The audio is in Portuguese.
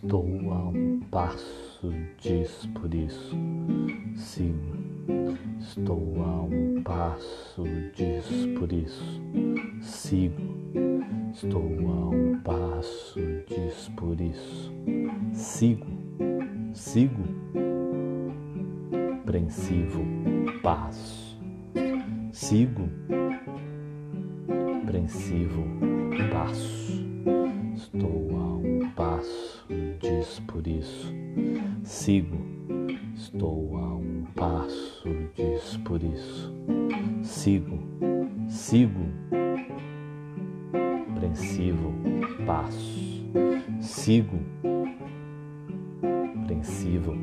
Estou a um passo disso, por isso sigo. Estou a um passo disso, por isso sigo. Estou a um passo disso, por isso sigo, sigo. Apreensivo, passo, sigo. Apreensivo, passo. Disso, por isso sigo. Estou a um passo disso, por isso sigo, sigo. Apreensivo, passo, sigo. Apreensivo,